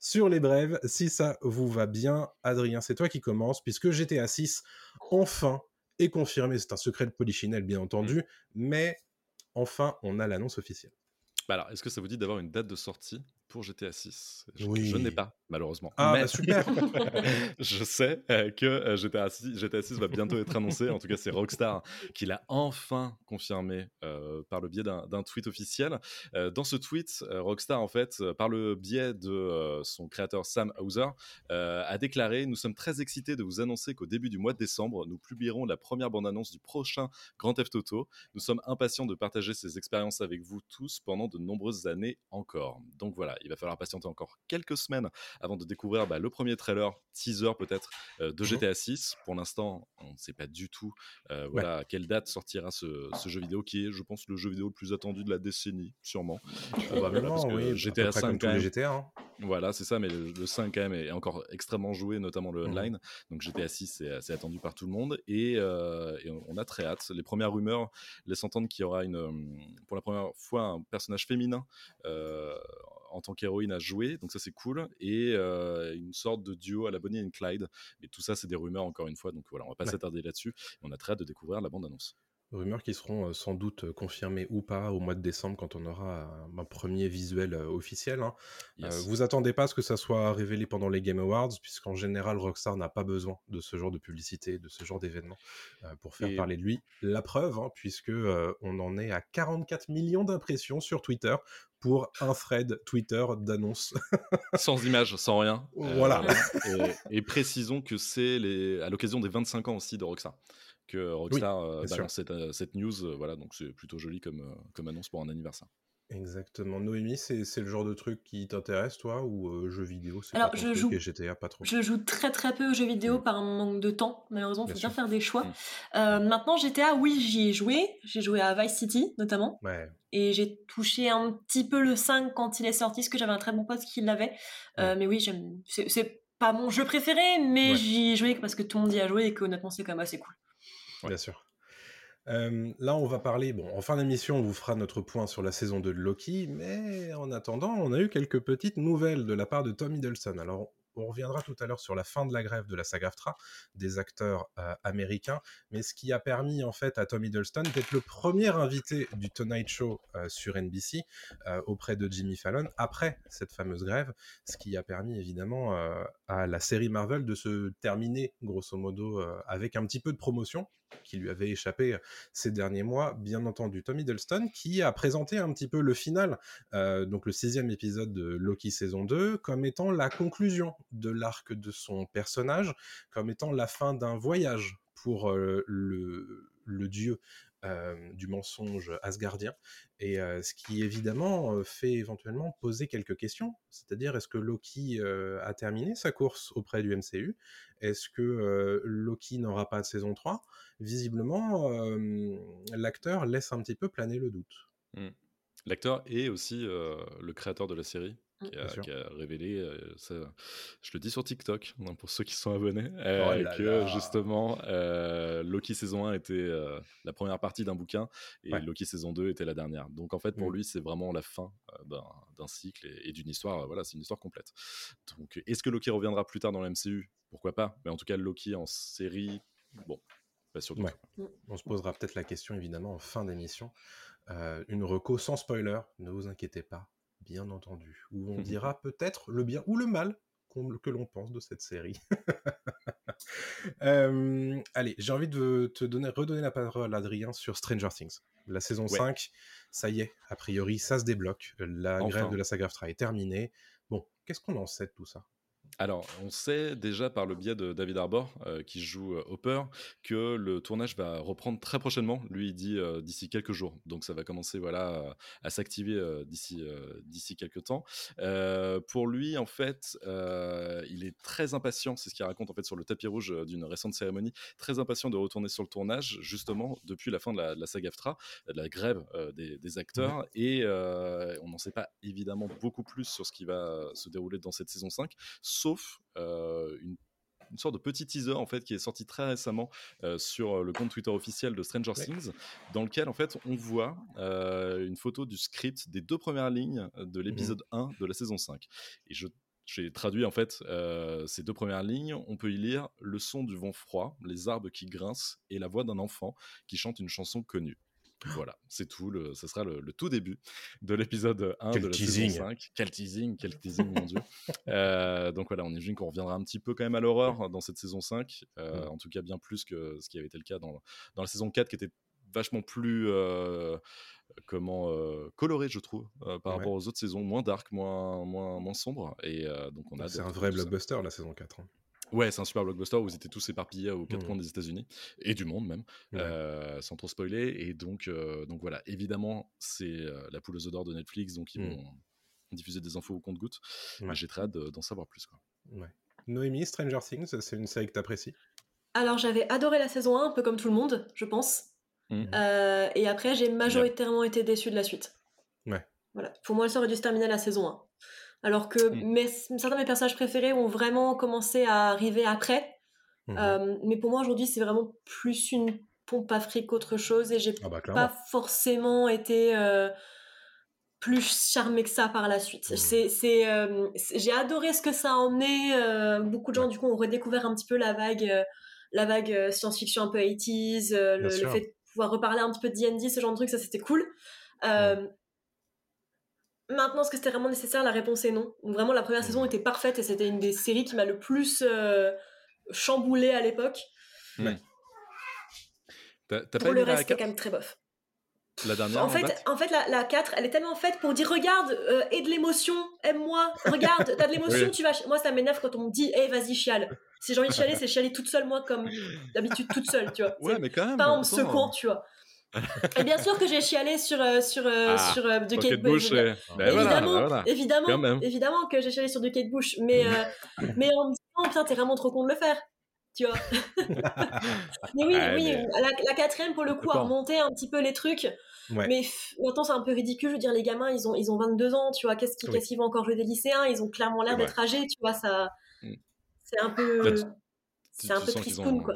sur les brèves, si ça vous va bien. Adrien, c'est toi qui commence, puisque GTA 6, enfin, est confirmé. C'est un secret de polichinelle, bien entendu, mmh. mais enfin, on a l'annonce officielle. Bah alors, est-ce que ça vous dit d'avoir une date de sortie pour GTA 6 Je, oui. je n'ai pas, malheureusement. Ah, Mais... bah super Je sais euh, que euh, GTA, 6, GTA 6 va bientôt être annoncé. En tout cas, c'est Rockstar qui l'a enfin confirmé euh, par le biais d'un tweet officiel. Dans ce tweet, Rockstar, en fait, par le biais de son créateur Sam Hauser, a déclaré Nous sommes très excités de vous annoncer qu'au début du mois de décembre, nous publierons la première bande-annonce du prochain Grand Theft Auto. Nous sommes impatients de partager ces expériences avec vous tous pendant de nombreuses années encore. Donc voilà, il va falloir patienter encore quelques semaines avant de découvrir bah, le premier trailer, teaser peut-être, euh, de GTA 6. Pour l'instant, on ne sait pas du tout euh, voilà, à quelle date sortira ce, jeu vidéo qui est, je pense, le jeu vidéo le plus attendu de la décennie, sûrement. Probablement, oui. GTA 5 quand GTA. Hein. Voilà, c'est ça, mais le, 5 quand même est encore extrêmement joué, notamment le mmh. online. Donc GTA 6, c'est attendu par tout le monde et, euh, et, on a très hâte. Les premières rumeurs laissent entendre qu'il y aura une, pour la première fois un personnage féminin en tant qu'héroïne à jouer, donc ça c'est cool, et euh, une sorte de duo à la Bonnie and Clyde. Mais tout ça c'est des rumeurs encore une fois, donc voilà, on va pas s'attarder là-dessus. On a très hâte de découvrir la bande-annonce. Rumeurs qui seront euh, sans doute euh, confirmées ou pas au mois de décembre quand on aura un, premier visuel officiel. Hein. vous attendez pas à ce que ça soit révélé pendant les Game Awards, puisqu'en général Rockstar n'a pas besoin de ce genre de publicité, de ce genre d'événement pour faire parler de lui. La preuve, hein, puisque on en est à 44 millions d'impressions sur Twitter pour un thread Twitter d'annonce. sans image, sans rien. Voilà. Euh, et, précisons que c'est à l'occasion des 25 ans aussi de Rockstar que Rockstar euh, balance cette, euh, cette, news. voilà, donc c'est plutôt joli comme, comme annonce pour un anniversaire. Exactement. Noémie, c'est le genre de truc qui t'intéresse, toi, ou euh, jeux vidéo Alors, je joue, GTA, pas trop? Je joue très très peu aux jeux vidéo mmh. par un manque de temps. Malheureusement, il faut bien faire des choix. Mmh. Euh, maintenant, GTA, oui, j'y ai joué. J'ai joué à Vice City, notamment. Ouais. Et j'ai touché un petit peu le 5 quand il est sorti, parce que j'avais un très bon pote qui l'avait. Euh, mais oui, c'est pas mon jeu préféré, mais j'y ai joué parce que tout le monde y a joué et que honnêtement, c'est quand même assez cool. Bien sûr là, on va parler. Bon, en fin d'émission, on vous fera notre point sur la saison 2 de Loki, mais en attendant, on a eu quelques petites nouvelles de la part de Tom Hiddleston. Alors, on reviendra tout à l'heure sur la fin de la grève de la SAG-AFTRA des acteurs euh, américains, mais ce qui a permis en fait à Tom Hiddleston d'être le premier invité du Tonight Show euh, sur NBC euh, auprès de Jimmy Fallon après cette fameuse grève, ce qui a permis évidemment à la série Marvel de se terminer grosso modo avec un petit peu de promotion qui lui avait échappé ces derniers mois, bien entendu. Tom Hiddleston, qui a présenté un petit peu le final, donc le sixième épisode de Loki saison 2, comme étant la conclusion de l'arc de son personnage comme étant la fin d'un voyage pour euh, le, dieu euh, du mensonge asgardien, et euh, ce qui évidemment fait éventuellement poser quelques questions, c'est-à-dire est-ce que Loki a terminé sa course auprès du MCU Est-ce que Loki n'aura pas de saison 3 Visiblement, l'acteur laisse un petit peu planer le doute. Mmh. L'acteur est aussi le créateur de la série, Mmh. qui a, révélé, euh, ça, je le dis sur TikTok, hein, pour ceux qui sont abonnés, euh, oh que justement euh, Loki saison 1 était la première partie d'un bouquin et Loki saison 2 était la dernière. Donc en fait pour mmh. lui c'est vraiment la fin d'un cycle et, d'une histoire, voilà c'est une histoire complète. Donc est-ce que Loki reviendra plus tard dans la MCU Pourquoi pas? Mais en tout cas Loki en série, bon, pas sûr. Mmh. On se posera peut-être la question évidemment en fin d'émission. une reco sans spoiler, ne vous inquiétez pas, bien entendu, où on dira peut-être le bien ou le mal que l'on pense de cette série. allez, j'ai envie de te donner, redonner la parole à Adrien sur Stranger Things. La saison 5, ça y est, a priori, ça se débloque. La grève de la saga est terminée. Bon, qu'est-ce qu'on en sait de tout ça? Alors, on sait déjà par le biais de David Arbor, euh, qui joue euh, Hopper, que le tournage va reprendre très prochainement. Lui, il dit euh, d'ici quelques jours. Donc, ça va commencer voilà, à, s'activer d'ici d'ici quelques temps. pour lui, en fait, il est très impatient, c'est ce qu'il raconte en fait sur le tapis rouge d'une récente cérémonie, très impatient de retourner sur le tournage, justement, depuis la fin de la, de la saga AFTRA, de la grève des, acteurs. Et on n'en sait pas évidemment beaucoup plus sur ce qui va se dérouler dans cette saison 5, sauf sauf une sorte de petit teaser en fait qui est sorti très récemment sur le compte Twitter officiel de Stranger Things, dans lequel en fait on voit une photo du script des deux premières lignes de mmh l'épisode 1 de la saison 5. Et je j'ai traduit en fait ces deux premières lignes. On peut y lire le son du vent froid, les arbres qui grincent et la voix d'un enfant qui chante une chanson connue. Voilà, c'est tout. Le, ce sera le, tout début de l'épisode 1 de la saison 5. Quel teasing, quel teasing, mon Dieu. Euh, donc voilà, on imagine qu'on reviendra un petit peu quand même à l'horreur dans cette saison 5. Euh, en tout cas, bien plus que ce qui avait été le cas dans, dans la saison 4, qui était vachement plus euh, comment coloré, je trouve, par rapport aux autres saisons. Moins dark, moins, moins, moins sombre. Et donc on a. C'est un vrai blockbuster, la saison 4. Ouais, c'est un super blockbuster où ils étaient tous éparpillés aux quatre mmh. coins des États-Unis et du monde même, euh, sans trop spoiler. Et donc, euh, donc voilà, évidemment, c'est euh, la poule aux odeurs de Netflix, donc ils mmh. vont diffuser des infos au compte-goutte. J'ai très hâte d'en savoir plus. Quoi. Ouais. Noémie, Stranger Things, c'est une série que tu apprécies Alors, j'avais adoré la saison 1, un peu comme tout le monde, je pense. Mmh. et après, j'ai majoritairement été déçu de la suite. Ouais. Voilà. Pour moi, ça aurait dû se terminer la saison 1 alors que mmh. certains de mes personnages préférés ont vraiment commencé à arriver après. Mmh euh, mais pour moi aujourd'hui c'est vraiment plus une pompe à fric qu'autre chose et j'ai ah bah, pas forcément été euh, plus charmée que ça par la suite. Mmh. C'est, euh, j'ai adoré ce que ça a emmené. beaucoup de gens du coup ont redécouvert un petit peu la vague, la vague science-fiction un peu 80s, le, fait de pouvoir reparler un petit peu de D&D, ce genre de truc, ça c'était cool. Maintenant, est-ce que c'était vraiment nécessaire La réponse est non. Vraiment, la première saison était parfaite et c'était une des séries qui m'a le plus euh, chamboulé à l'époque. Ouais. Pour le reste, c'était quand même très bof. La dernière en fait, en fait la, la, 4, elle est tellement faite pour dire regarde, euh, aie de l'émotion, aime-moi, regarde, t'as de l'émotion, tu vas. Moi, ça m'énerve quand on me dit, hé, vas-y, chiale. Si j'ai envie de chialer, c'est chialer toute seule, moi, comme d'habitude, toute seule, tu vois. Ouais, mais quand même. Pas en me secouant, tu vois. Et bien sûr que j'ai chialé sur euh, sur euh, ah, sur euh, Kate Bush. Ben évidemment, évidemment, évidemment que j'ai chialé sur de Kate Bush, mais mais en me disant putain t'es vraiment trop con de le faire, tu vois. mais oui, oui, La, quatrième pour le coup a remonté un petit peu les trucs. Mais maintenant c'est un peu ridicule, je veux dire les gamins ils ont ils ont 22 ans, tu vois, qu'est-ce qu'ils vont encore jouer des lycéens, ils ont clairement l'air d'être âgés, tu vois, ça mm. c'est un peu c'est un peu Chris quoi.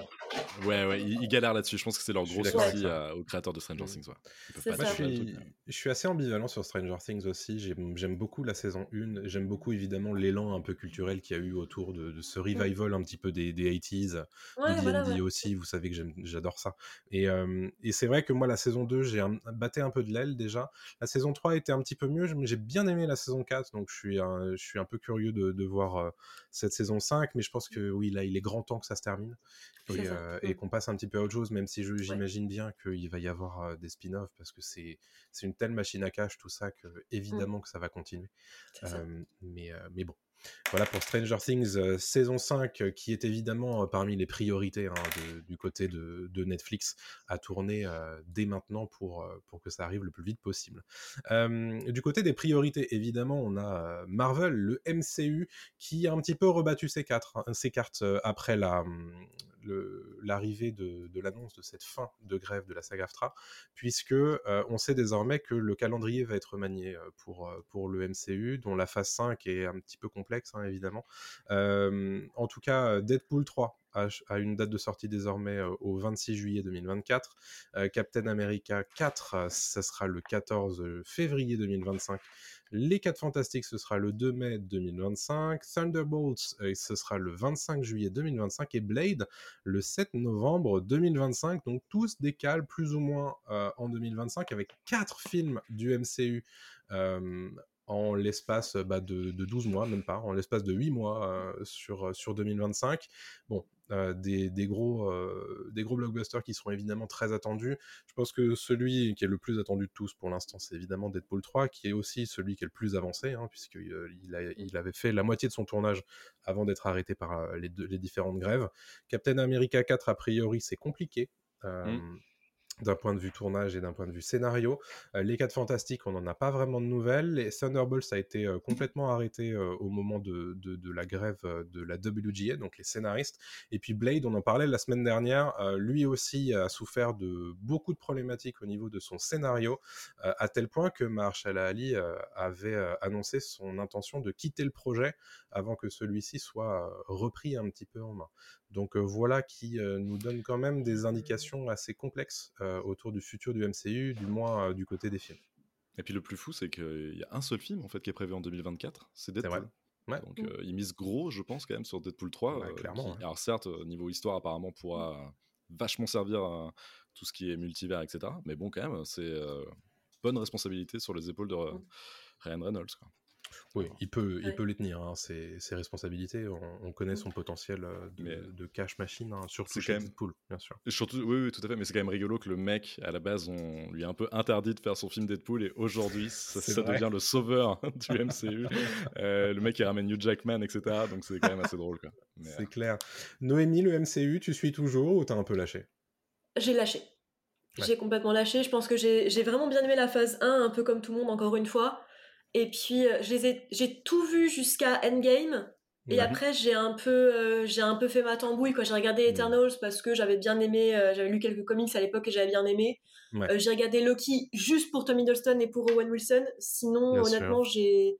Ouais, ouais, ils, galèrent là-dessus. Je pense que c'est leur gros souci euh, aux créateurs de Stranger Things. Ouais. Moi, je, suis, je suis assez ambivalent sur Stranger Things aussi. J'aime beaucoup la saison 1. J'aime beaucoup évidemment l'élan un peu culturel qu'il y a eu autour de, ce revival un petit peu des, des 80s, ouais, D&D aussi. Vous savez que j'adore ça. Et, euh, et c'est vrai que moi, la saison 2, j'ai batté un peu de l'aile déjà. La saison 3 était un petit peu mieux, mais j'ai bien aimé la saison 4. Donc je suis un, je suis un peu curieux de, de voir euh, cette saison 5. Mais je pense que oui, là, il est grand temps que ça se termine et, euh, et qu'on passe un petit peu à autre chose, même si j'imagine bien qu'il va y avoir des spin-offs parce que c'est une telle machine à cash tout ça que mmh. évidemment que ça va continuer. mais, mais bon, voilà pour Stranger Things euh, saison 5, euh, qui est évidemment euh, parmi les priorités hein, du côté de, Netflix à tourner dès maintenant pour, que ça arrive le plus vite possible. du côté des priorités, évidemment, on a Marvel, le MCU, qui a un petit peu rebattu ses, hein, cartes après hum, l'arrivée de, l'annonce de cette fin de grève de la saga AFTRA, puisque on sait désormais que le calendrier va être manié pour, pour le MCU, dont la phase 5 est un petit peu hein, évidemment. en tout cas, Deadpool 3 a, une date de sortie désormais au 26 juillet 2024. Captain America 4, ça sera le 14 février 2025. Les 4 Fantastiques, ce sera le 2 mai 2025. Thunderbolts, euh, ce sera le 25 juillet 2025. Et Blade, le 7 novembre 2025. Donc tous décalent plus ou moins euh, en 2025 avec 4 films du MCU. Euh, en l'espace bah, de, de, 12 mois, même pas, en l'espace de 8 mois sur, sur 2025. Bon, des, des, gros, des gros blockbusters qui seront évidemment très attendus. Je pense que celui qui est le plus attendu de tous pour l'instant, c'est évidemment Deadpool 3, qui est aussi celui qui est le plus avancé, hein, puisqu'il il avait fait la moitié de son tournage avant d'être arrêté par les, les, différentes grèves. Captain America 4, a priori, c'est compliqué. Mmh d'un point de vue tournage et d'un point de vue scénario. Euh, les 4 Fantastiques, on n'en a pas vraiment de nouvelles. Les Thunderbolts a été euh, complètement arrêté euh, au moment de, de, la grève de la WGA, donc les scénaristes. Et puis Blade, on en parlait la semaine dernière, lui aussi a souffert de beaucoup de problématiques au niveau de son scénario, à tel point que Marshall Ali avait annoncé son intention de quitter le projet avant que celui-ci soit repris un petit peu en main. Donc voilà qui nous donne quand même des indications assez complexes autour du futur du MCU, du moins du côté des films. Et puis le plus fou, c'est qu'il y a un seul film en fait qui est prévu en 2024, c'est Deadpool. Donc mmh. ils misent gros, je pense quand même sur Deadpool 3. clairement. Alors certes, niveau histoire apparemment pourra vachement servir à tout ce qui est multivers, etc. Mais bon quand même, c'est bonne responsabilité sur les épaules de mmh. Ryan Reynolds. Quoi. Oui, il peut, il peut les tenir, hein, ses, responsabilités. On, connaît son potentiel euh, de, cash machine, hein, surtout chez même... Deadpool, bien sûr. Surtout, oui, tout à fait, mais c'est quand même rigolo que le mec, à la base, on lui a un peu interdit de faire son film Deadpool, et aujourd'hui, ça, devient le sauveur du MCU. Euh, le mec, il ramène Hugh Jackman, etc. Donc c'est quand même assez drôle. C'est euh, clair. Noémie, le MCU, tu suis toujours ou t'as un peu lâché? J'ai lâché. J'ai complètement lâché. Je pense que j'ai vraiment bien aimé la phase 1, un peu comme tout le monde, encore une fois. Et puis, euh, j'ai tout vu jusqu'à Endgame. Et après, j'ai un, peu, euh, j'ai un peu fait ma tambouille. J'ai regardé Eternals parce que j'avais bien aimé, euh, j'avais lu quelques comics à l'époque et j'avais bien aimé. j'ai regardé Loki juste pour Tom Hiddleston et pour Owen Wilson. Sinon, honnêtement, j'ai.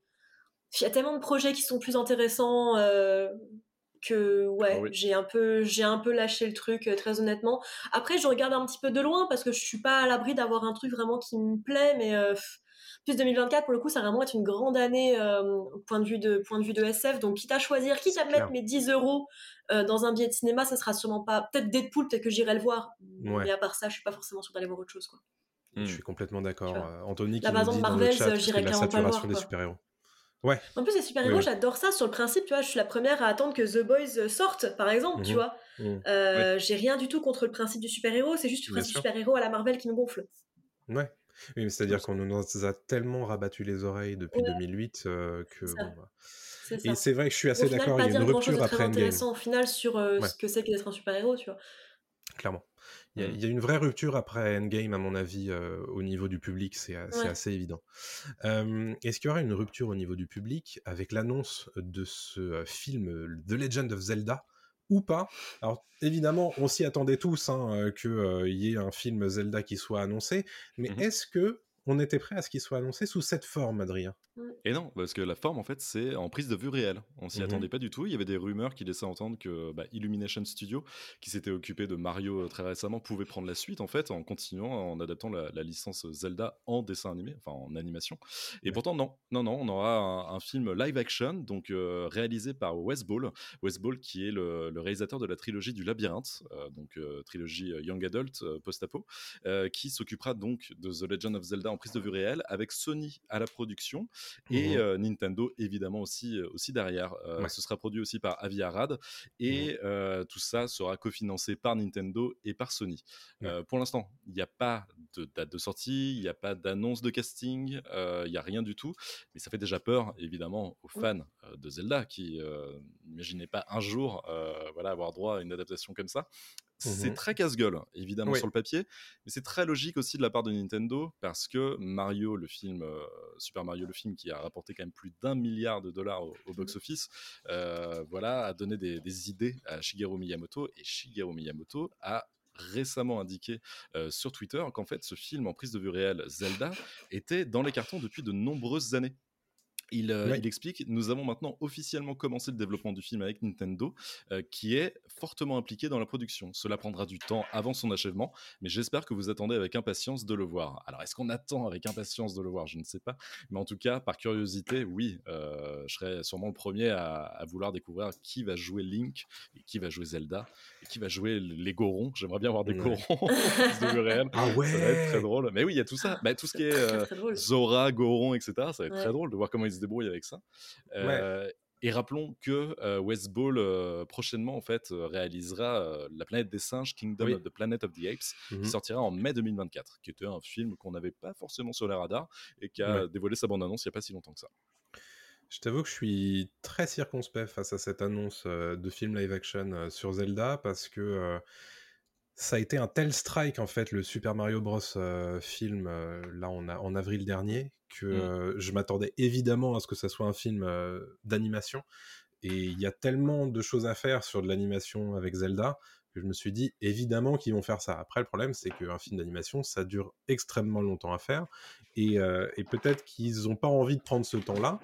Il y a tellement de projets qui sont plus intéressants que ouais, ah j'ai un peu j'ai un peu lâché le truc très honnêtement. Après, je regarde un petit peu de loin parce que je suis pas à l'abri d'avoir un truc vraiment qui me plaît, mais plus 2024, pour le coup, ça va vraiment être une grande année euh, point, de vue de, point de vue de SF. Donc, quitte à choisir, quitte à mettre mes 10 euros euh, dans un billet de cinéma, ça sera sûrement pas. Peut-être Deadpool, peut-être que j'irai le voir. Mais à part ça, je suis pas forcément sûre d'aller voir autre chose. Quoi. Je hmm. suis complètement d'accord. Euh, Anthony, qui la nous dit Marvel, j'irai clairement pas le voir. des super-héros. Ouais. En plus, les super-héros, j'adore ça sur le principe, tu vois. Je suis la première à attendre que The Boys sorte, par exemple, tu mhm. vois. Mhm. J'ai rien du tout contre le principe du super-héros, c'est juste le principe du super-héros à la Marvel qui me gonfle. Ouais. Oui, c'est-à-dire qu'on nous a tellement rabattu les oreilles depuis 2008 que. Bah et c'est vrai que je suis assez d'accord, il y a une rupture après Endgame. intéressant au final sur ce que c'est qu'être un super-héros, tu vois? Clairement. Il y, a, mmh. il y, a, une vraie rupture après Endgame, à mon avis, au niveau du public, c'est assez évident. Est-ce qu'il y aura une rupture au niveau du public avec l'annonce de ce film The Legend of Zelda? Ou pas. Alors évidemment, on s'y attendait tous hein, euh, qu'il euh, y ait un film Zelda qui soit annoncé, mais mmh est-ce que on était prêt à ce qu'il soit annoncé sous cette forme, Adrien Et non, parce que la forme, en fait, c'est en prise de vue réelle. On s'y mmh attendait pas du tout. Il y avait des rumeurs qui laissaient entendre que bah, Illumination Studio, qui s'était occupé de Mario euh, très récemment, pouvait prendre la suite, en fait, en continuant, en adaptant la, licence Zelda en dessin animé, enfin en animation. Et pourtant, non, non, non, on aura un, film live action, donc euh, réalisé par Wes Ball. Wes Ball, qui est le, réalisateur de la trilogie du Labyrinthe, euh, donc trilogie Young Adult, post-apo, qui s'occupera donc de The Legend of Zelda prise de vue réelle, avec Sony à la production et mmh euh, Nintendo évidemment aussi, euh, aussi derrière. Euh, ce sera produit aussi par Aviarad et mmh tout ça sera cofinancé par Nintendo et par Sony. pour l'instant, il n'y a pas de date de sortie, il n'y a pas d'annonce de casting, il n'y a rien du tout, mais ça fait déjà peur évidemment aux fans de Zelda qui n'imaginaient pas un jour voilà, avoir droit à une adaptation comme ça. C'est mmh très casse-gueule, évidemment, sur le papier, mais c'est très logique aussi de la part de Nintendo parce que Mario, le film, euh, Super Mario, le film qui a rapporté quand même plus d'un milliard de dollars au, mmh box-office, euh, voilà, a donné des, idées à Shigeru Miyamoto et Shigeru Miyamoto a récemment indiqué euh, sur Twitter qu'en fait ce film en prise de vue réelle Zelda était dans les cartons depuis de nombreuses années il, explique Nous avons maintenant officiellement commencé le développement du film avec Nintendo, qui est fortement impliqué dans la production. Cela prendra du temps avant son achèvement, mais j'espère que vous attendez avec impatience de le voir. Alors, est-ce qu'on attend avec impatience de le voir? Je ne sais pas. Mais en tout cas, par curiosité, oui, je serai sûrement le premier à, vouloir découvrir qui va jouer Link, et qui va jouer Zelda, et qui va jouer les Gorons. J'aimerais bien voir des Gorons de réel. Ah ouais Ça va être très drôle. Mais oui, il y a tout ça. Bah, tout ce qui est Zora, Goron, etc. Ça va être très drôle de voir comment ils se débrouille avec ça. Euh, et rappelons que euh, West Ball euh, prochainement en fait réalisera La planète des singes, Kingdom of the Planet of the Apes, qui mmh sortira en mai 2024, qui était un film qu'on n'avait pas forcément sur les radars et qui a dévoilé sa bande-annonce il n'y a pas si longtemps que ça. Je t'avoue que je suis très circonspect face à cette annonce de film live action sur Zelda parce que ça a été un tel strike en fait le Super Mario Bros film là on a, en avril dernier que mmh. je m'attendais évidemment à ce que ça soit un film d'animation. Et il y a tellement de choses à faire sur de l'animation avec Zelda que je me suis dit évidemment qu'ils vont faire ça. Après, le problème, c'est qu'un film d'animation, ça dure extrêmement longtemps à faire. Et, et peut-être qu'ils n'ont pas envie de prendre ce temps-là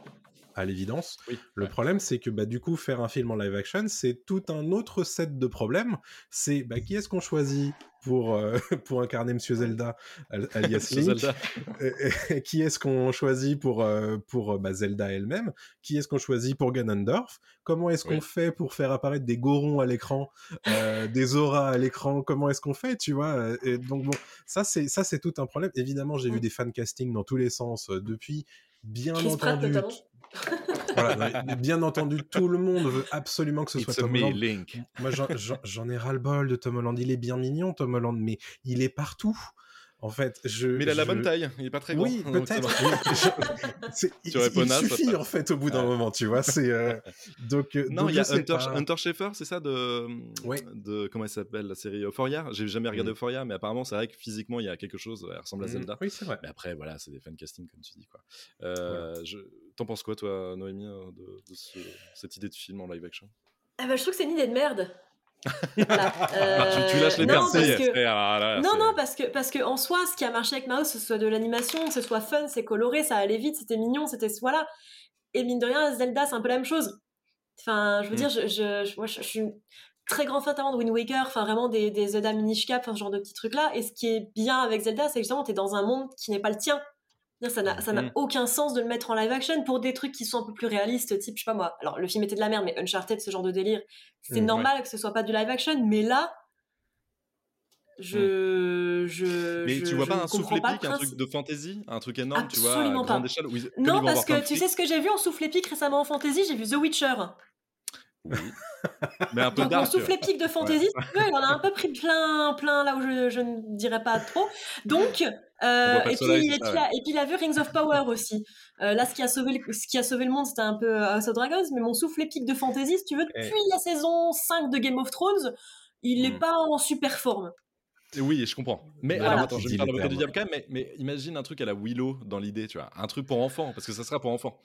à l'évidence. le problème, c'est que bah, du coup, faire un film en live action, c'est tout un autre set de problèmes. C'est bah, qui est-ce qu'on choisit pour, euh, pour incarner Monsieur Zelda, alias Link Zelda. Qui est-ce qu'on choisit pour, euh, pour bah, Zelda elle-même? Qui est-ce qu'on choisit pour Ganondorf? Comment est-ce qu'on fait pour faire apparaître des gorons à l'écran, euh, des auras à l'écran? Comment est-ce qu'on fait, tu vois Et Donc bon, ça c'est ça c'est tout un problème. Évidemment, j'ai vu des fan casting dans tous les sens depuis. Bien entendu, voilà, bien entendu, tout le monde veut absolument que ce soit Tom Holland. Moi, j'en ai ras-le-bol de Tom Holland. Il est bien mignon, Tom Holland, mais il est partout. En fait, je. Mais il a la bonne taille, il est pas très grand. Oui, peut-être. il, suffit en fait au bout d'un moment, tu vois. C'est euh, donc. Euh, non, il y a Hunter, Hunter Schaeffer, c'est ça de. De comment elle s'appelle la série Euphoria? J'ai jamais regardé mm. Euphoria, mais apparemment c'est vrai que physiquement il y a quelque chose. Elle ressemble à mm. Zelda. Oui, c'est vrai. Mais après voilà, c'est des fan casting comme tu dis quoi. Euh, je... T'en penses quoi toi, Noémie, de, cette idée de film en live action? Ah bah, je trouve que c'est une idée de merde. Euh, tu, lâches les non, parce que... non, non, parce que, parce que en soi, ce qui a marché avec Mao, ce soit de l'animation, ce soit fun, c'est coloré, ça allait vite, c'était mignon, c'était voilà. Et mine de rien, Zelda, c'est un peu la même chose. Enfin, je veux mm. dire, je, je, moi, je, suis très grand fan de Wind Waker, enfin vraiment des, des Zelda Minish Cap, ce genre de petits trucs là. Et ce qui est bien avec Zelda, c'est justement, t'es dans un monde qui n'est pas le tien. Ça n'a, ça n'a mm. aucun sens de le mettre en live action pour des trucs qui sont un peu plus réalistes, type, je sais pas moi. Alors, le film était de la merde, mais Uncharted, ce genre de délire, c'est mm, normal que ce soit pas du live action, mais là, je. Mm. je mais tu vois pas un souffle épique, un truc de fantasy, un truc énorme, tu vois, à échelle Non, parce que tu sais ce que j'ai vu en souffle épique récemment en fantasy, j'ai vu The Witcher. Oui. mais un peu Donc, mon souffle épique de fantasy, il en a un peu pris plein, plein là où je, je ne dirais pas trop. Donc, euh, et, puis, et, puis, il a vu Rings of Power aussi. Euh, là, ce qui, a sauvé le, ce qui a sauvé le monde, c'était un peu euh, House of Dragons, mais mon souffle épique de fantasy, si tu veux, depuis la saison 5 de Game of Thrones, il n'est hmm. pas en super forme. Oui, je comprends. Mais alors, attends, je vais me faire du diable quand même, mais, mais, imagine un truc à la Willow dans l'idée, tu vois. Un truc pour enfants, parce que ça sera pour enfants.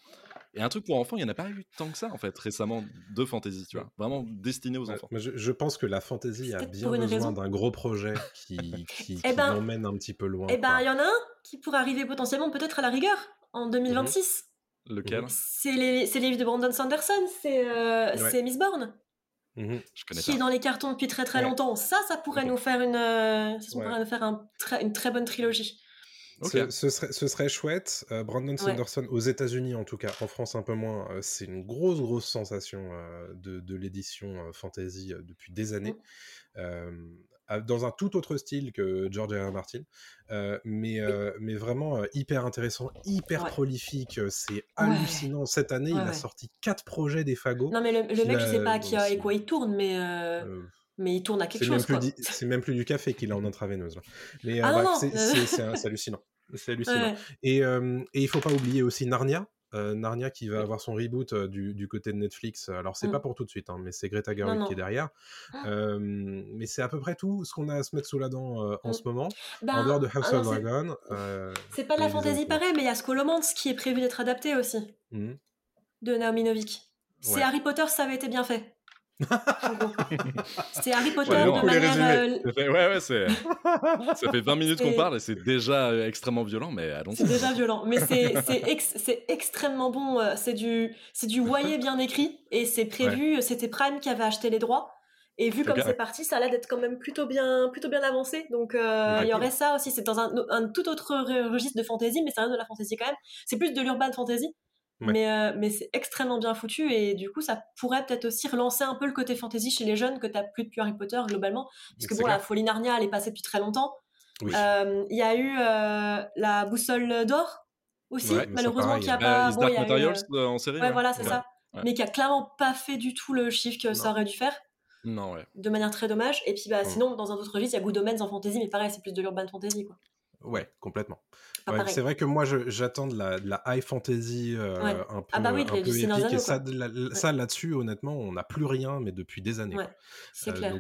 Et un truc pour enfants, il n'y en a pas eu tant que ça, en fait, récemment, de fantasy, tu vois. Vraiment destiné aux enfants. je, pense que la fantasy a bien besoin d'un gros projet qui, qui, eh ben, l'emmène un petit peu loin. Eh ben, il y en a un qui pourrait arriver potentiellement, peut-être à la rigueur, en 2026. Mhm. Lequel? C'est les, les, livres de Brandon Sanderson, c'est euh, Miss Bourne. Je connais qui est dans les cartons depuis très très longtemps. Ça, ça pourrait nous faire une, euh, ça pourrait nous faire un, une très bonne trilogie. Ce, serait, ce, serait, chouette. Euh, Brandon Sanderson, aux États-Unis en tout cas, en France un peu moins, euh, c'est une grosse, grosse sensation euh, de, de l'édition fantasy depuis des années. Mmh. dans un tout autre style que George R. R. Martin, mais, mais vraiment hyper intéressant, hyper prolifique, c'est hallucinant. Cette année, il a sorti quatre projets des fagots. Non, mais le, mec, je sais pas qui a, et quoi il tourne, mais mais il tourne à quelque chose. C'est même plus du café qu'il a en intraveineuse. Mais ah c'est hallucinant. C'est hallucinant. Et, euh, et, il faut pas oublier aussi Narnia. Euh, Narnia qui va avoir son reboot euh, du, du, côté de Netflix. Alors c'est pas mmh. pour tout de suite, hein, mais c'est Greta Gerwig qui est derrière. Ah. mais c'est à peu près tout ce qu'on a à se mettre sous la dent en mmh. ce moment. en ben, dehors de House of Dragon. c'est pas de la fantaisie pareil, mais il y a Scholomance qui est prévu d'être adapté aussi. Mmh. De Naomi Novik. C'est Harry Potter, ça avait été bien fait. c'est Harry Potter de manière. ouais, ouais, c'est. ça fait 20 minutes qu'on parle et c'est déjà extrêmement violent, mais allons-y. C'est déjà violent, mais c'est extrêmement bon. C'est du, du Wayé bien écrit et c'est prévu. C'était Prime qui avait acheté les droits. Et vu comme c'est parti, ça a l'air d'être quand même plutôt bien, plutôt bien avancé. Donc il y aurait ça aussi. C'est dans un, un, tout autre registre de fantasy, mais ça reste de la fantasy quand même. C'est plus de l'urban fantasy. Mais, euh, mais c'est extrêmement bien foutu et du coup, ça pourrait peut-être aussi relancer un peu le côté fantasy chez les jeunes que tu plus depuis Harry Potter globalement. Parce que bon, la folie Narnia, elle est passée depuis très longtemps. Euh, il y a eu euh, la boussole d'or aussi, malheureusement, qui a pas. Bon, Dark Materials en série. Ouais, voilà, c'est ça. Mais qui a clairement pas fait du tout le chiffre que ça aurait dû faire. Non, ouais. De manière très dommage. Et puis, bah, sinon, dans un autre registre, il y a Good Omens en fantasy, mais pareil, c'est plus de l'urban fantasy, quoi. Ouais, complètement. C'est vrai que moi, j'attends de la, de la, high fantasy euh, un peu, ah bah oui, un peu épique. Et ça, ça là-dessus, honnêtement, on n'a plus rien, mais depuis des années. Ouais, c'est euh, clair.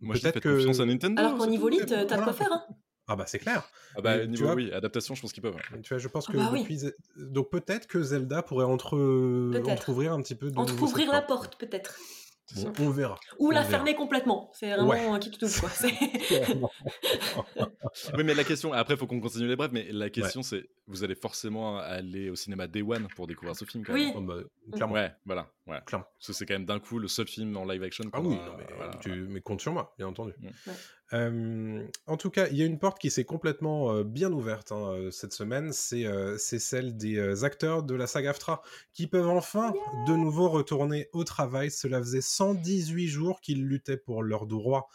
moi, je fais confiance à Nintendo. Alors qu'en niveau lit, t'as de quoi faire. Hein ah bah c'est clair. Ah bah niveau vois, oui, adaptation, je pense qu'ils peuvent. Tu vois, je pense ah que bah depuis... donc peut-être que Zelda pourrait entre ouvrir un petit peu. De ouvrir la porte, peut-être on verra. Ou la fermer complètement. C'est vraiment un qui tout quoi. oui, mais la question, après, il faut qu'on continue les brefs, mais la question, c'est vous allez forcément aller au cinéma Day One pour découvrir ce film, quand oui. même. Oh, bah, clairement. Ouais, voilà. Ouais. Clairement. Parce que c'est quand même d'un coup le seul film en live action. Ah oui, mais, tu, mais compte sur moi, bien entendu. Mm. en tout cas, il y a une porte qui s'est complètement bien ouverte hein, cette semaine, c'est celle des acteurs de la saga AFTRA qui peuvent enfin de nouveau retourner au travail. Cela faisait 118 jours qu'ils luttaient pour leurs droits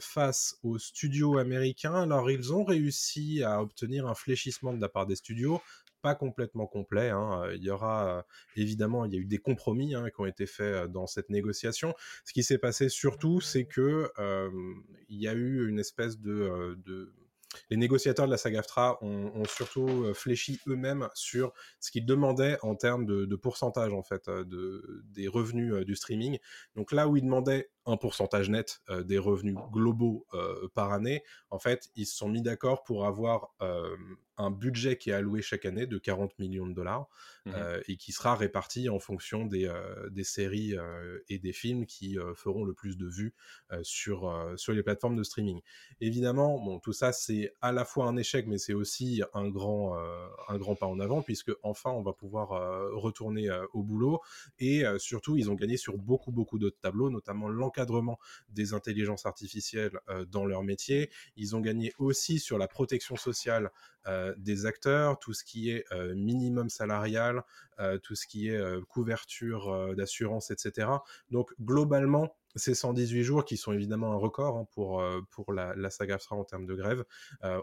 face aux studios américains. Alors ils ont réussi à obtenir un fléchissement de la part des studios, pas complètement complet. Hein. Il y aura évidemment, il y a eu des compromis hein, qui ont été faits dans cette négociation. Ce qui s'est passé surtout, c'est que il y a eu une espèce de, de les négociateurs de la SAGAFTRA ont, ont surtout euh, fléchi eux-mêmes sur ce qu'ils demandaient en termes de, pourcentage en fait euh, de, des revenus euh, du streaming. Donc là où ils demandaient un pourcentage net des revenus globaux par année, en fait ils se sont mis d'accord pour avoir un budget qui est alloué chaque année de 40 millions de dollars mmh et qui sera réparti en fonction des, des séries et des films qui feront le plus de vues sur, sur les plateformes de streaming. Évidemment, bon, tout ça c'est à la fois un échec, mais c'est aussi un grand, un grand pas en avant puisque enfin on va pouvoir retourner au boulot et surtout ils ont gagné sur beaucoup beaucoup d'autres tableaux, notamment l'encadrement des intelligences artificielles dans leur métier. Ils ont gagné aussi sur la protection sociale euh, des acteurs, tout ce qui est euh, minimum salarial, euh, tout ce qui est couverture d'assurance, etc. Donc globalement, ces 118 jours, qui sont évidemment un record hein, pour, pour la, la saga en termes de grève,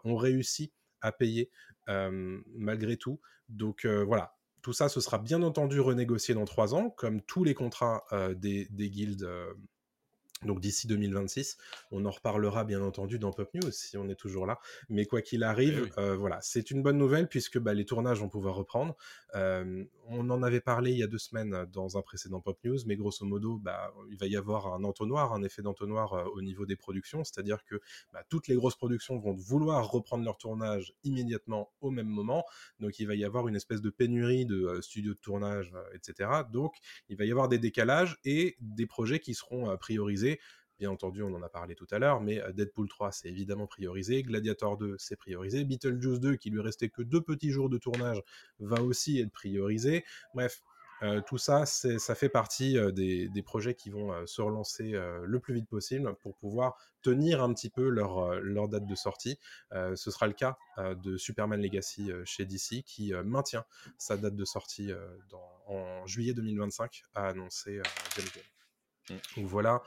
ont réussi à payer malgré tout. Donc voilà, tout ça, ce sera bien entendu renégocié dans trois ans, comme tous les contrats des, des, guildes donc d'ici 2026, on en reparlera bien entendu dans Pop News si on est toujours là. Mais quoi qu'il arrive, eh euh, voilà, c'est une bonne nouvelle puisque bah, les tournages vont pouvoir reprendre. Euh, on en avait parlé il y a deux semaines dans un précédent Pop News, mais grosso modo, bah, il va y avoir un entonnoir, un effet d'entonnoir euh, au niveau des productions, c'est-à-dire que bah, toutes les grosses productions vont vouloir reprendre leur tournage immédiatement au même moment. Donc il va y avoir une espèce de pénurie de studios de tournage, etc. Donc il va y avoir des décalages et des projets qui seront priorisés Bien entendu, on en a parlé tout à l'heure, mais euh, Deadpool 3, c'est évidemment priorisé. Gladiator 2, c'est priorisé. Beetlejuice 2, qui lui restait que deux petits jours de tournage, va aussi être priorisé. Bref, euh, tout ça, ça fait partie euh, des, projets qui vont se relancer le plus vite possible pour pouvoir tenir un petit peu leur, date de sortie. ce sera le cas de Superman Legacy chez DC qui maintient sa date de sortie en juillet 2025, a annoncé James. Donc voilà,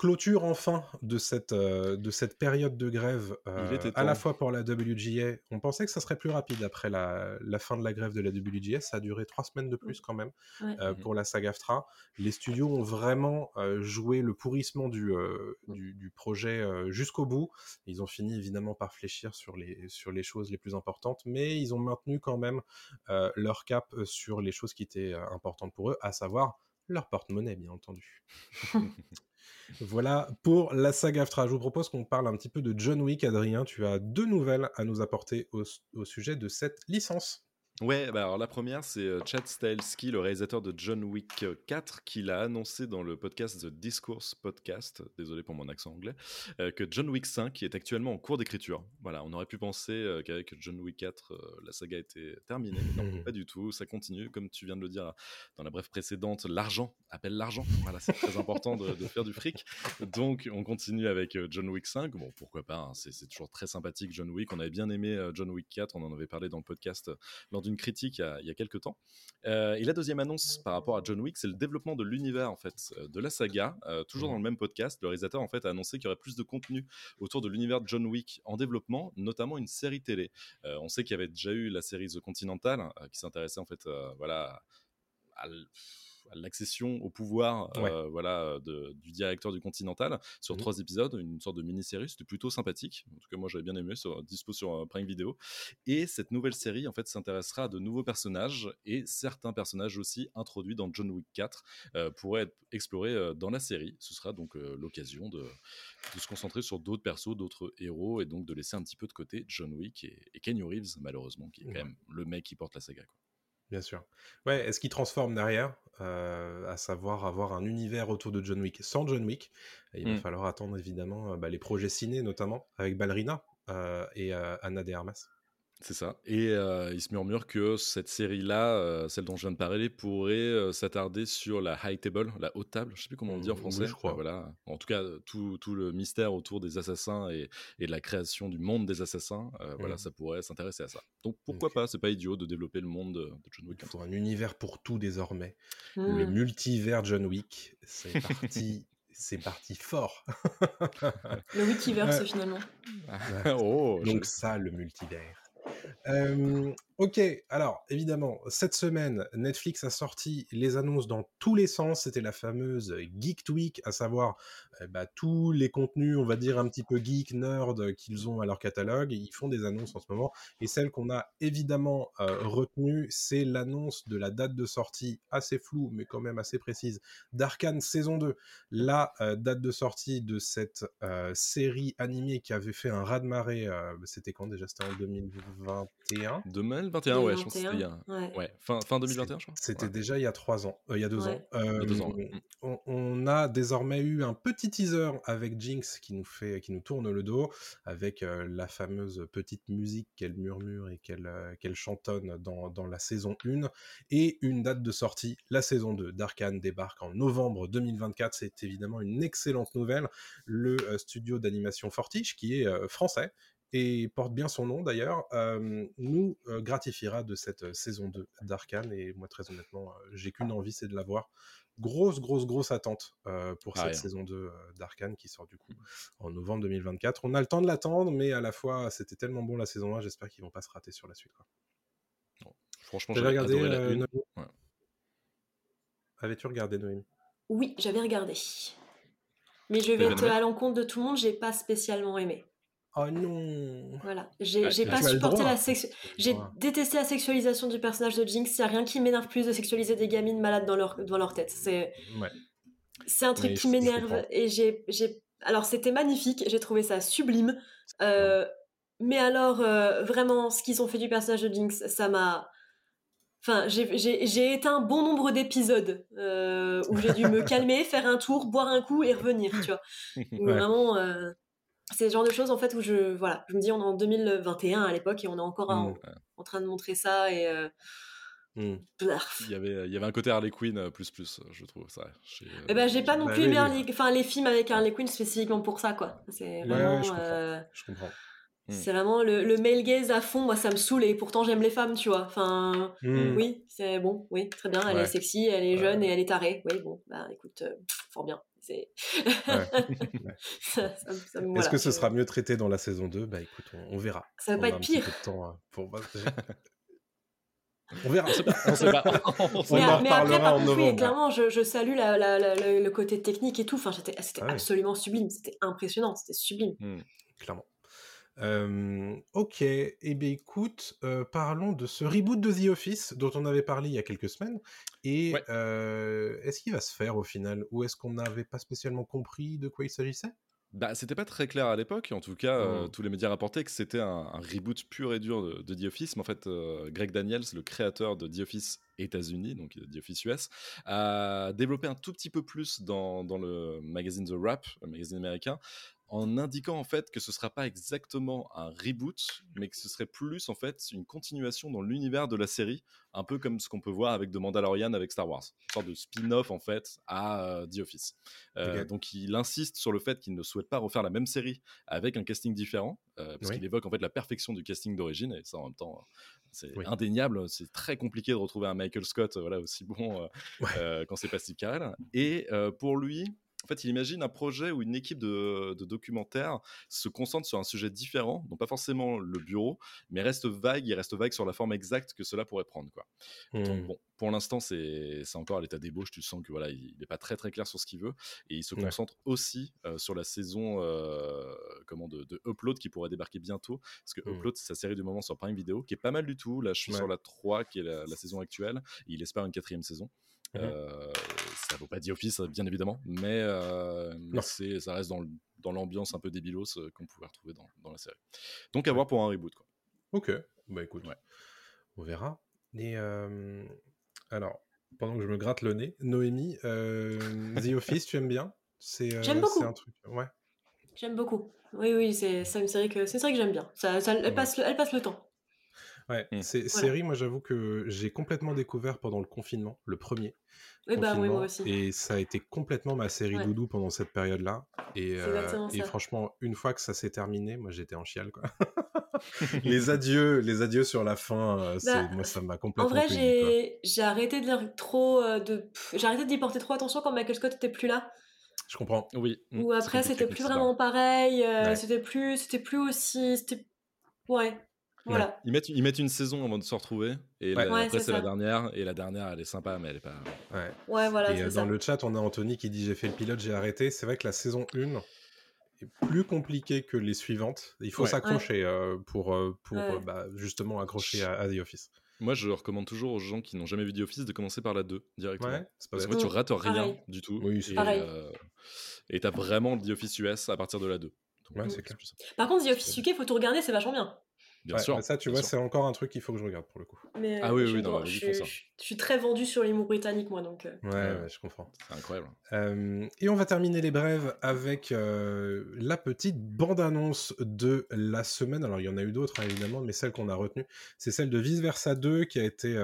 clôture enfin de cette, euh, de cette période de grève, euh, à la fois pour la WGA. On pensait que ça serait plus rapide après la, la, fin de la grève de la WGA. Ça a duré trois semaines de plus quand même euh, pour la SAG-AFTRA. Les studios ont vraiment joué le pourrissement du, du, du, projet jusqu'au bout. Ils ont fini évidemment par fléchir sur les, sur les choses les plus importantes, mais ils ont maintenu quand même leur cap sur les choses qui étaient importantes pour eux, à savoir leur porte-monnaie, bien entendu. voilà pour la saga Aftra. Je vous propose qu'on parle un petit peu de John Wick. Adrien, tu as deux nouvelles à nous apporter au, sujet de cette licence. Ouais, bah alors la première, c'est euh, Chad Stahelski, le réalisateur de John Wick 4, qui l'a annoncé dans le podcast The Discourse Podcast, désolé pour mon accent anglais, euh, que John Wick 5 est actuellement en cours d'écriture. Voilà, on aurait pu penser euh, qu'avec John Wick 4, la saga était terminée. Non, pas du tout, ça continue. Comme tu viens de le dire dans la brève précédente, l'argent appelle l'argent. Voilà, c'est très important de, faire du fric. Donc, on continue avec John Wick 5. Bon, pourquoi pas, hein, c'est toujours très sympathique, John Wick. On avait bien aimé John Wick 4, on en avait parlé dans le podcast lors du une critique il y a, quelques temps. Euh, et la deuxième annonce par rapport à John Wick, c'est le développement de l'univers en fait euh, de la saga. Euh, toujours dans le même podcast, le réalisateur en fait a annoncé qu'il y aurait plus de contenu autour de l'univers de John Wick en développement, notamment une série télé. on sait qu'il y avait déjà eu la série The Continental qui s'intéressait en fait voilà à l'accession au pouvoir euh, voilà, du directeur du Continental sur mmh trois épisodes, une sorte de mini-série. C'était plutôt sympathique. En tout cas, moi, j'avais bien aimé, sur, dispo sur euh, Prime Video. Et cette nouvelle série, en fait, s'intéressera à de nouveaux personnages et certains personnages aussi introduits dans John Wick 4 euh, pourraient être explorés dans la série. Ce sera donc l'occasion de, se concentrer sur d'autres persos, d'autres héros et donc de laisser un petit peu de côté John Wick et, et Kenny Reeves, malheureusement, qui est quand même le mec qui porte la saga. Quoi. Bien sûr. Ouais, est-ce qu'il transforme derrière, euh, à savoir avoir un univers autour de John Wick sans John Wick Il va mmh. falloir attendre évidemment euh, bah, les projets ciné notamment avec Ballerina euh, et Anna de Armas. C'est ça. Et euh, il se murmure que cette série-là, euh, celle dont je viens de parler, pourrait euh, s'attarder sur la high table, la haute table. Je sais plus comment on dit en mmh, français. je crois. voilà. En tout cas, tout, tout, le mystère autour des assassins et, et, de la création du monde des assassins, voilà, mmh. ça pourrait s'intéresser à ça. Donc pourquoi pas C'est pas idiot de développer le monde de, John Wick. Il un univers pour tout désormais. Le mmh. multivers John Wick, c'est parti. c'est parti fort. le Wikiverse finalement. oh, Donc ça, le multivers. Ok, alors évidemment, cette semaine, Netflix a sorti les annonces dans tous les sens. C'était la fameuse Geek Week, à savoir eh bah, tous les contenus, on va dire un petit peu geek, nerd qu'ils ont à leur catalogue. Ils font des annonces en ce moment. Et celle qu'on a évidemment retenue, c'est l'annonce de la date de sortie assez floue, mais quand même assez précise, d'Arkane saison 2. La date de sortie de cette série animée qui avait fait un raz-de-marée, c'était quand déjà? C'était en 2021 2021, ouais, je pense que c'était ouais. fin, fin 2021, je crois. C'était déjà il y a trois ans, il y a deux ans. on, a désormais eu un petit teaser avec Jinx qui nous fait, qui nous tourne le dos, avec la fameuse petite musique qu'elle murmure et qu'elle qu'elle chantonne dans, dans, la saison 1, et une date de sortie, la saison 2 d'Arkane débarque en novembre 2024. C'est évidemment une excellente nouvelle. Le studio d'animation Fortiche, qui est français, et porte bien son nom d'ailleurs, nous gratifiera de cette saison 2 d'Arkane. Et moi, très honnêtement, j'ai qu'une envie, c'est de la voir. Grosse, grosse, grosse attente pour cette saison 2 d'Arkane qui sort du coup en novembre 2024. On a le temps de l'attendre, mais à la fois, c'était tellement bon la saison 1, j'espère qu'ils vont pas se rater sur la suite. franchement, j'avais regardé la une. Avais-tu regardé Noémie Oui, j'avais regardé. Mais je vais être à l'encontre de tout le monde, j'ai pas spécialement aimé. Oh non Voilà, j'ai bah, pas supporté la J'ai détesté la sexualisation du personnage de Jinx. Il n'y a rien qui m'énerve plus de sexualiser des gamines malades dans leur, dans leur tête. C'est c'est un truc qui m'énerve. Et j'ai. Alors, c'était magnifique. J'ai trouvé ça sublime. Euh, mais alors, euh, vraiment, ce qu'ils ont fait du personnage de Jinx, ça m'a. Enfin, j'ai éteint un bon nombre d'épisodes euh, où j'ai dû me calmer, faire un tour, boire un coup et revenir, tu vois. Vraiment, c'est le genre de choses en fait où je voilà je me dis on est en 2021 à l'époque et on est encore en, mmh. train de montrer ça et euh, mmh. il y avait il y avait un côté Harley Quinn euh, plus plus je trouve ça chez, eh ben j'ai pas non plus aimé enfin les films avec Harley Quinn spécifiquement pour ça quoi. C'est vraiment je comprends, mmh. c'est vraiment le, le, male gaze à fond moi ça me saoule et pourtant j'aime les femmes tu vois. Enfin oui c'est bon oui très bien elle est sexy elle est jeune et elle est tarée. Oui bon bah écoute euh, fort bien Est-ce que ce sera mieux traité dans la saison 2 Bah écoute, on, verra. Ça va pas être pire. Pour... on verra. On sait pas. On, mais, en mais après, par contre, oui, clairement, je, je salue la, la, le côté technique et tout. Enfin, c'était ah absolument sublime. C'était impressionnant. C'était sublime. Mmh, clairement ok, et eh bien écoute, parlons de ce reboot de The Office dont on avait parlé il y a quelques semaines. Et est-ce qu'il va se faire au final Ou est-ce qu'on n'avait pas spécialement compris de quoi il s'agissait? Bah, c'était pas très clair à l'époque. En tout cas, euh, mmh. tous les médias rapportaient que c'était un, reboot pur et dur de, The Office. Mais en fait, euh, Greg Daniels, le créateur de The Office États-Unis, donc The Office US, a développé un tout petit peu plus dans, dans le magazine The Rap, le magazine américain, en indiquant en fait que ce sera pas exactement un reboot, mais que ce serait plus en fait une continuation dans l'univers de la série, un peu comme ce qu'on peut voir avec The Mandalorian avec Star Wars, une sorte de spin-off en fait à euh, The Office. Euh, donc il insiste sur le fait qu'il ne souhaite pas refaire la même série avec un casting différent, euh, parce qu'il évoque en fait la perfection du casting d'origine et ça en même temps c'est indéniable, c'est très compliqué de retrouver un Michael Scott voilà aussi bon quand c'est pas Steve Carell. Et pour lui, en fait, il imagine un projet où une équipe de, documentaires se concentre sur un sujet différent, donc pas forcément le bureau, mais reste vague, il reste vague sur la forme exacte que cela pourrait prendre. Quoi. Donc, mmh. bon, pour l'instant, c'est encore à l'état d'ébauche, tu sens que voilà, il n'est pas très très clair sur ce qu'il veut, et il se concentre aussi euh, sur la saison euh, comment, de, Upload qui pourrait débarquer bientôt, parce que mmh. Upload, c'est sa série du moment sur Prime Video, qui est pas mal du tout. Là, je suis sur la 3, qui est la, la saison actuelle, et il espère une quatrième saison. Mmh euh, ça vaut pas The Office, bien évidemment, mais, euh, ça reste dans l'ambiance un peu débilos euh, qu'on pouvait retrouver dans, dans, la série. Donc à voir pour un reboot. Quoi. Ok, bah écoute, on verra. Et alors, pendant que je me gratte le nez, Noémie, The Office, tu aimes bien? J'aime beaucoup. Un truc... Ouais. J'aime beaucoup. Oui, oui, c'est une série que, c'est que j'aime bien. Ça, elle, passe elle passe le temps. Ouais, mmh. c'est série, moi j'avoue que j'ai complètement découvert pendant le confinement, le premier. Oui, bah oui, moi aussi. Et ça a été complètement ma série doudou pendant cette période-là. Et, euh, et franchement, une fois que ça s'est terminé, moi j'étais en chial, quoi. les adieux, les adieux sur la fin, euh, bah, moi ça m'a complètement. En vrai, j'ai arrêté de lire trop, euh, de, j'ai arrêté d'y porter trop attention quand Michael Scott était plus là. Je comprends. Oui. Mmh, Ou après, c'était plus vraiment pareil. C'était plus, c'était plus aussi, c'était, ouais. Voilà. Ils, mettent, ils mettent une saison avant de se retrouver. Et après, c'est la dernière. Et la dernière, elle est sympa, mais elle est pas. Ouais, ouais voilà. Et euh, dans le chat, on a Anthony qui dit J'ai fait le pilote, j'ai arrêté. C'est vrai que la saison 1 est plus compliquée que les suivantes. Il faut s'accrocher euh, pour, euh, pour bah, justement accrocher à, The Office. Moi, je recommande toujours aux gens qui n'ont jamais vu The Office de commencer par la 2 directement. parce que tu rates rien du tout. Oui, et t'as vraiment The Office US à partir de la 2. c'est clair. Par contre, The Office UK, il faut tout regarder, c'est vachement bien. Bien sûr. Ça, tu vois, c'est encore un truc qu'il faut que je regarde pour le coup. ah oui, oui, non, je, je, suis très vendu sur l'humour britannique, moi, donc. Euh. Ouais, je comprends. C'est incroyable. Euh, et on va terminer les brèves avec euh, la petite bande-annonce de la semaine. Alors, il y en a eu d'autres, hein, évidemment, mais celle qu'on a retenue, c'est celle de Vice Versa 2 qui a été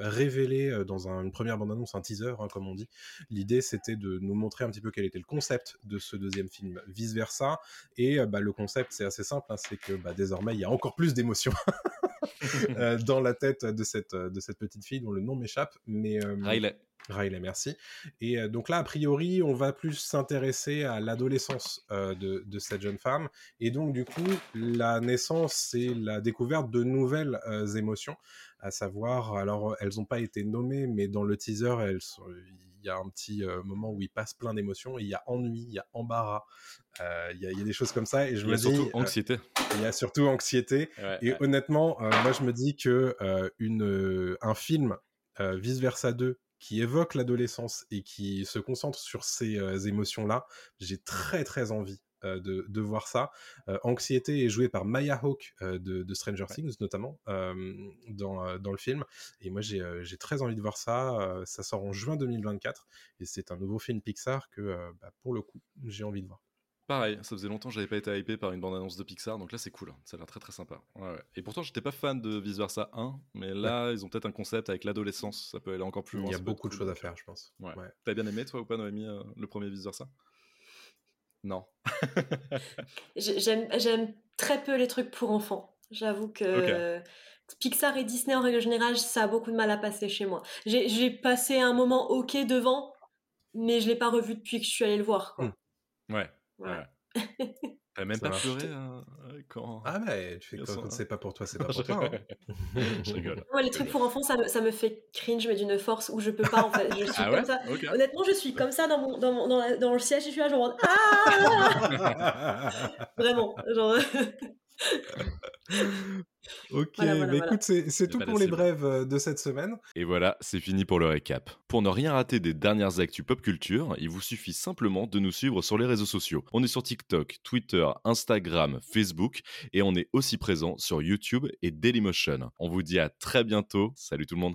révélée dans une première bande-annonce, un teaser, hein, comme on dit. L'idée, c'était de nous montrer un petit peu quel était le concept de ce deuxième film, Vice Versa. Et bah, le concept, c'est assez simple, hein, c'est que bah, désormais, il y a encore plus d'émotions euh, dans la tête de cette, de cette petite fille dont le nom m'échappe. Mais, euh, Riley. Riley, merci. Et euh, donc là, a priori, on va plus s'intéresser à l'adolescence de, de, cette jeune femme. Et donc, du coup, la naissance, c'est la découverte de nouvelles émotions, à savoir, alors, elles n'ont pas été nommées, mais dans le teaser, il y a un petit moment où il passe plein d'émotions. Il y a ennui, il y a embarras, il y, a des choses comme ça. Et je il y a surtout anxiété. Il y a surtout anxiété. et honnêtement, moi je me dis que une, un film Vice Versa 2 qui évoque l'adolescence et qui se concentre sur ces émotions-là, j'ai très très envie euh, de, voir ça. Euh, Anxiété est joué par Maya Hawke euh, de, Stranger Things, notamment, dans, dans, le film. Et moi, j'ai très envie de voir ça. ça sort en juin 2024. Et c'est un nouveau film Pixar que, bah, pour le coup, j'ai envie de voir. Pareil, ça faisait longtemps que j'avais pas été hypé par une bande-annonce de Pixar, donc là c'est cool, ça a l'air très très sympa. Et pourtant j'étais pas fan de Vice Versa 1, mais là ils ont peut-être un concept avec l'adolescence, ça peut aller encore plus loin. Il y a beaucoup de choses à faire, je pense. T'as bien aimé toi ou pas Noémie le premier Vice Versa? Non. J'aime très peu les trucs pour enfants. J'avoue que Pixar et Disney en règle générale, ça a beaucoup de mal à passer chez moi. J'ai passé un moment ok devant, mais je l'ai pas revu depuis que je suis allée le voir. Quoi. Mmh. Ouais. ouais. T'as même pas pleuré hein, euh, quand. Ah, mais tu fais quand, c'est pas pour toi, c'est pas pour toi. Hein. je rigole. les trucs pour enfants, ça me, ça me fait cringe, mais d'une force où je peux pas en fait. Je suis ah comme ça. Honnêtement, je suis comme ça dans, mon, dans, dans, dans, le siège et je suis là, genre. Ah Vraiment. Genre. Ok, bah écoute, c'est tout pour les brèves euh, de cette semaine. Et voilà, c'est fini pour le récap. Pour ne rien rater des dernières actus pop culture, il vous suffit simplement de nous suivre sur les réseaux sociaux. On est sur TikTok, Twitter, Instagram, Facebook et on est aussi présent sur YouTube et Dailymotion. On vous dit à très bientôt. Salut tout le monde.